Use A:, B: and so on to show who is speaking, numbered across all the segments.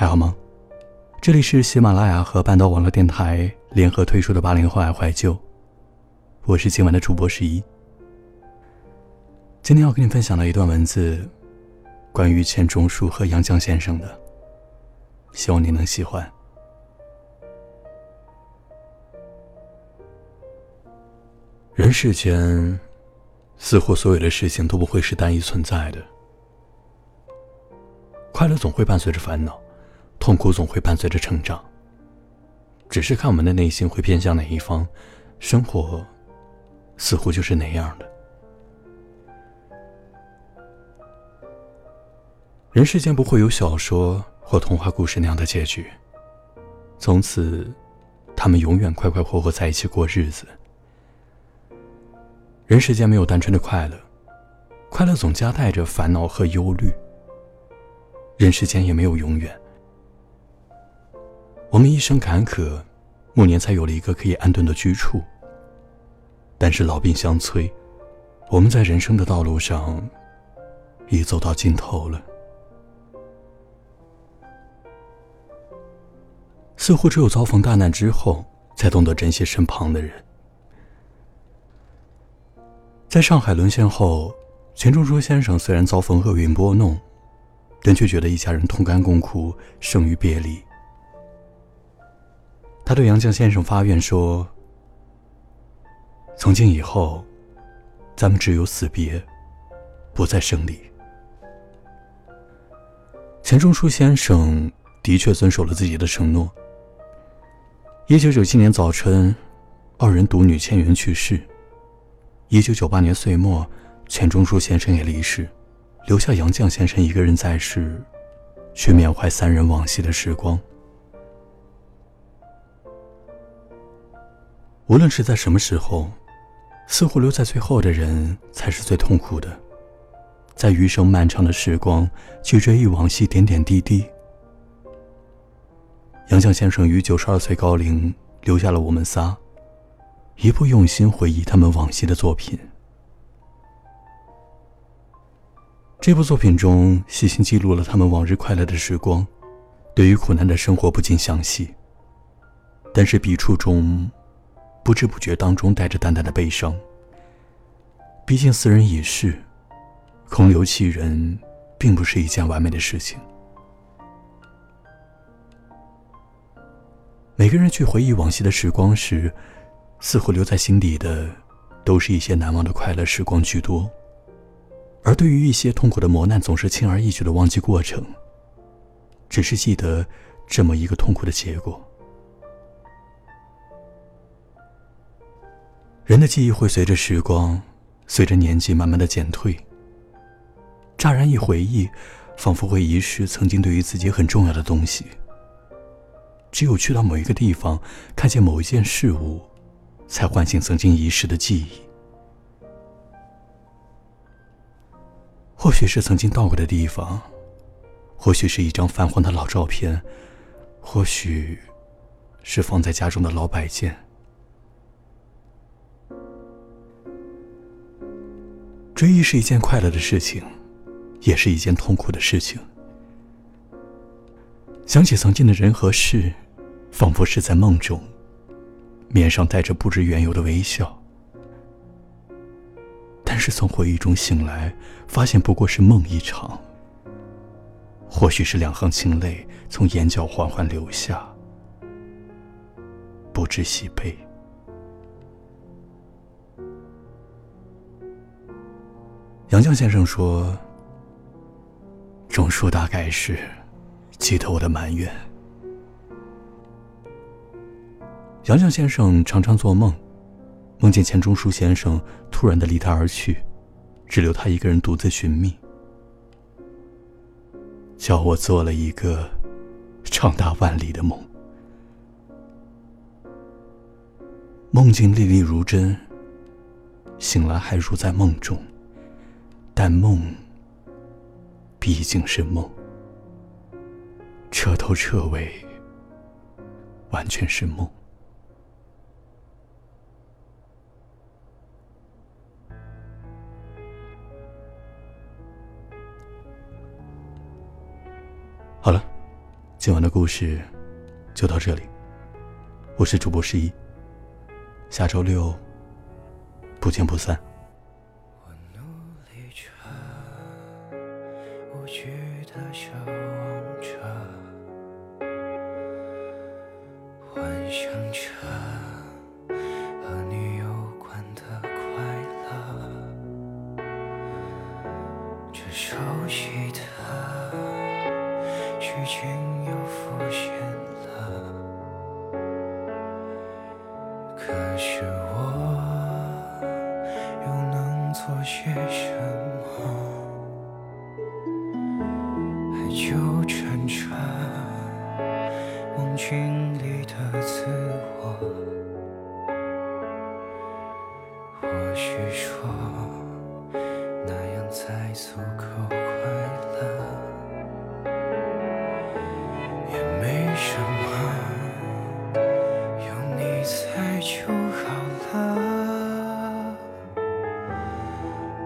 A: 还好吗？这里是喜马拉雅和半岛网络电台联合推出的八零后爱怀旧，我是今晚的主播十一。今天要跟你分享的一段文字，关于钱钟书和杨绛先生的，希望你能喜欢。人世间，似乎所有的事情都不会是单一存在的，快乐总会伴随着烦恼。痛苦总会伴随着成长，只是看我们的内心会偏向哪一方，生活似乎就是那样的。人世间不会有小说或童话故事那样的结局，从此他们永远快快活活在一起过日子。人世间没有单纯的快乐，快乐总夹带着烦恼和忧虑。人世间也没有永远。我们一生坎坷，暮年才有了一个可以安顿的居处。但是老病相催，我们在人生的道路上已走到尽头了。似乎只有遭逢大难之后，才懂得珍惜身旁的人。在上海沦陷后，钱钟书先生虽然遭逢厄运拨弄，但却觉得一家人同甘共苦，胜于别离。他对杨绛先生发愿说：“从今以后，咱们只有死别，不再生离。”钱钟书先生的确遵守了自己的承诺。一九九七年早春，二人独女千云去世。一九九八年岁末，钱钟书先生也离世，留下杨绛先生一个人在世，去缅怀三人往昔的时光。无论是在什么时候，似乎留在最后的人才是最痛苦的。在余生漫长的时光，去追忆往昔点点滴滴。杨绛先生于九十二岁高龄留下了我们仨，一部用心回忆他们往昔的作品。这部作品中细心记录了他们往日快乐的时光，对于苦难的生活不尽详细，但是笔触中。不知不觉当中带着淡淡的悲伤。毕竟四人已逝，空留其人，并不是一件完美的事情。每个人去回忆往昔的时光时，似乎留在心底的，都是一些难忘的快乐时光居多。而对于一些痛苦的磨难，总是轻而易举的忘记过程，只是记得这么一个痛苦的结果。人的记忆会随着时光，随着年纪慢慢的减退。乍然一回忆，仿佛会遗失曾经对于自己很重要的东西。只有去到某一个地方，看见某一件事物，才唤醒曾经遗失的记忆。或许是曾经到过的地方，或许是一张泛黄的老照片，或许是放在家中的老摆件。追忆是一件快乐的事情，也是一件痛苦的事情。想起曾经的人和事，仿佛是在梦中，面上带着不知缘由的微笑。但是从回忆中醒来，发现不过是梦一场。或许是两行清泪从眼角缓缓流下，不知喜悲。杨绛先生说：“钟书大概是记得我的埋怨。”杨绛先生常常做梦，梦见钱钟书先生突然的离他而去，只留他一个人独自寻觅，叫我做了一个长达万里的梦，梦境历历如真，醒来还如在梦中。但梦毕竟是梦，彻头彻尾完全是梦。好了，今晚的故事就到这里，我是主播十一，下周六不见不散。
B: 想着和你有关的快乐，这熟悉的剧情又浮现了，可是我。又能做些什么？还纠缠或许说那样才足够快乐，也没什么，有你在就好了。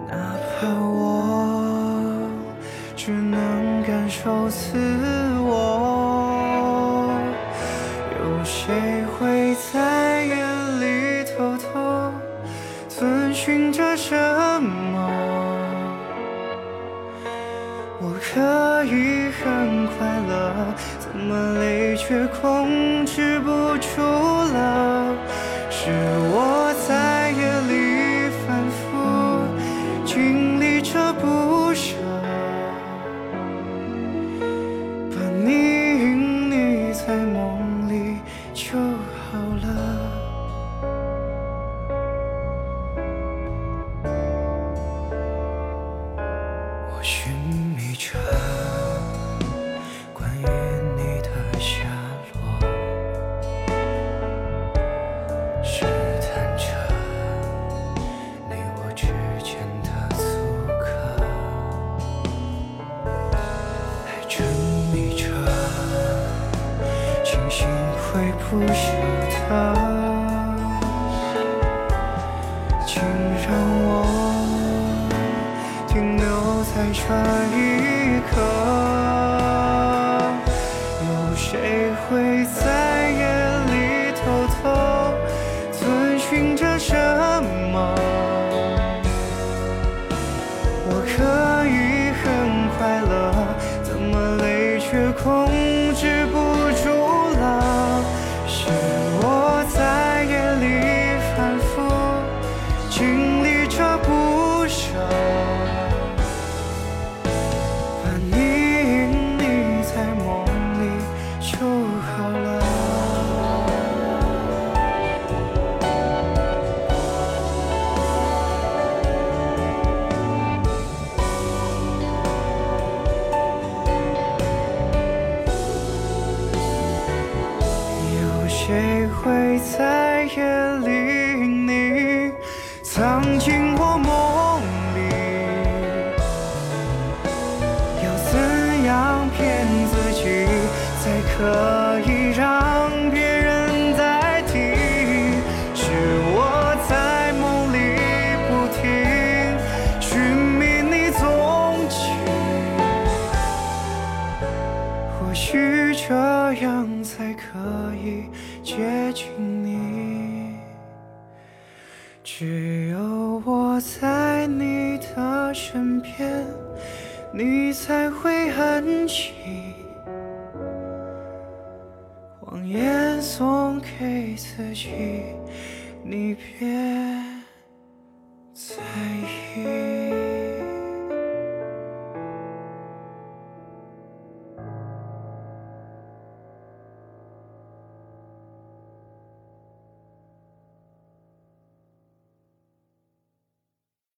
B: 哪怕我只能感受自我可以很快乐，怎么泪却控制不住了？是我会在夜里你藏进我梦里？要怎样骗自己，才可以你。只有我在你的身边，你才会安静。谎言送给自己，你别再。